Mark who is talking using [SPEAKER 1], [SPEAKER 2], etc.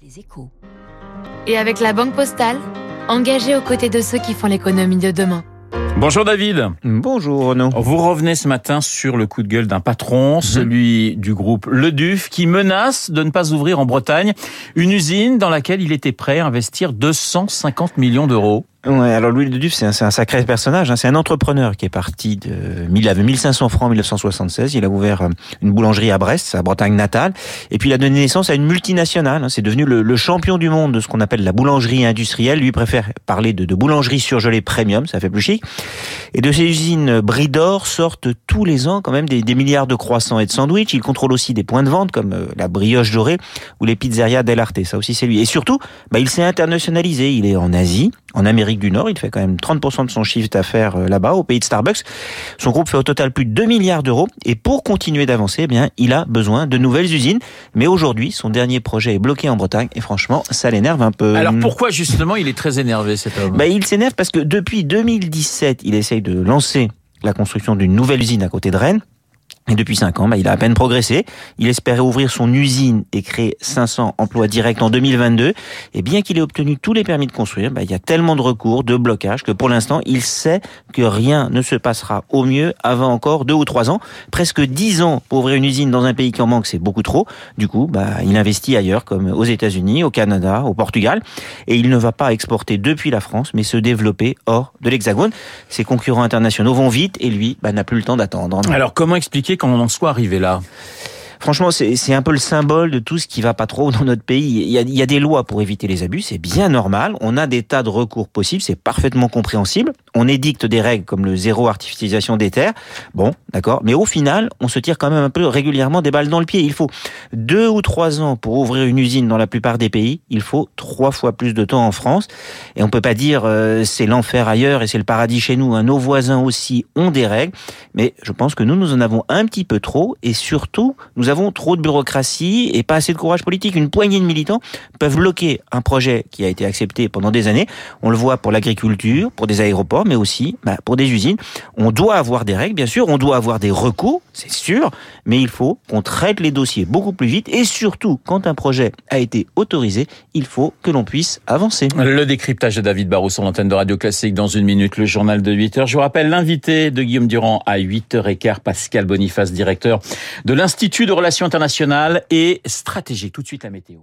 [SPEAKER 1] Les échos.
[SPEAKER 2] Et avec la Banque Postale, engagée aux côtés de ceux qui font l'économie de demain.
[SPEAKER 3] Bonjour David.
[SPEAKER 4] Bonjour Renaud.
[SPEAKER 3] Vous revenez ce matin sur le coup de gueule d'un patron, celui du groupe Le Duf, qui menace de ne pas ouvrir en Bretagne une usine dans laquelle il était prêt à investir 250 millions d'euros.
[SPEAKER 4] Ouais, alors Louis de Duf, c'est un, un, sacré personnage. Hein. C'est un entrepreneur qui est parti de. Il avait 1500 francs en 1976. Il a ouvert euh, une boulangerie à Brest, sa Bretagne natale. Et puis il a donné naissance à une multinationale. Hein. C'est devenu le, le, champion du monde de ce qu'on appelle la boulangerie industrielle. Lui préfère parler de, de boulangerie surgelée premium, ça fait plus chic. Et de ces usines Bridor sortent tous les ans quand même des, des milliards de croissants et de sandwichs. Il contrôle aussi des points de vente comme euh, la brioche dorée ou les pizzerias Del Arte. Ça aussi c'est lui. Et surtout, bah, il s'est internationalisé. Il est en Asie, en Amérique du Nord. Il fait quand même 30% de son chiffre d'affaires euh, là-bas, au pays de Starbucks. Son groupe fait au total plus de 2 milliards d'euros. Et pour continuer d'avancer, eh bien, il a besoin de nouvelles usines. Mais aujourd'hui, son dernier projet est bloqué en Bretagne. Et franchement, ça l'énerve un peu.
[SPEAKER 3] Alors pourquoi justement il est très énervé cet homme?
[SPEAKER 4] Bah, Il s'énerve parce que depuis 2017, il essaye de lancer la construction d'une nouvelle usine à côté de Rennes. Et depuis 5 ans, bah, il a à peine progressé. Il espérait ouvrir son usine et créer 500 emplois directs en 2022. Et bien qu'il ait obtenu tous les permis de construire, bah, il y a tellement de recours, de blocages, que pour l'instant, il sait que rien ne se passera au mieux avant encore deux ou trois ans. Presque 10 ans pour ouvrir une usine dans un pays qui en manque, c'est beaucoup trop. Du coup, bah, il investit ailleurs, comme aux États-Unis, au Canada, au Portugal. Et il ne va pas exporter depuis la France, mais se développer hors de l'Hexagone. Ses concurrents internationaux vont vite et lui bah, n'a plus le temps d'attendre.
[SPEAKER 3] Alors comment expliquer qu'on en soit arrivé là?
[SPEAKER 4] Franchement, c'est un peu le symbole de tout ce qui va pas trop dans notre pays. Il y a, des lois pour éviter les abus, c'est bien normal. On a des tas de recours possibles, c'est parfaitement compréhensible. On édicte des règles comme le zéro artificialisation des terres. Bon, d'accord. Mais au final, on se tire quand même un peu régulièrement des balles dans le pied. Il faut deux ou trois ans pour ouvrir une usine dans la plupart des pays. Il faut trois fois plus de temps en France. Et on peut pas dire euh, c'est l'enfer ailleurs et c'est le paradis chez nous. Hein. Nos voisins aussi ont des règles. Mais je pense que nous, nous en avons un petit peu trop. Et surtout, nous nous avons trop de bureaucratie et pas assez de courage politique. Une poignée de militants peuvent bloquer un projet qui a été accepté pendant des années. On le voit pour l'agriculture, pour des aéroports, mais aussi bah, pour des usines. On doit avoir des règles, bien sûr, on doit avoir des recours, c'est sûr, mais il faut qu'on traite les dossiers beaucoup plus vite et surtout, quand un projet a été autorisé, il faut que l'on puisse avancer.
[SPEAKER 3] Le décryptage de David Barrou sur l'antenne de Radio Classique dans une minute, le journal de 8 heures. Je vous rappelle l'invité de Guillaume Durand à 8h15, Pascal Boniface, directeur de l'Institut de relations internationales et stratégiques. Tout de suite la météo.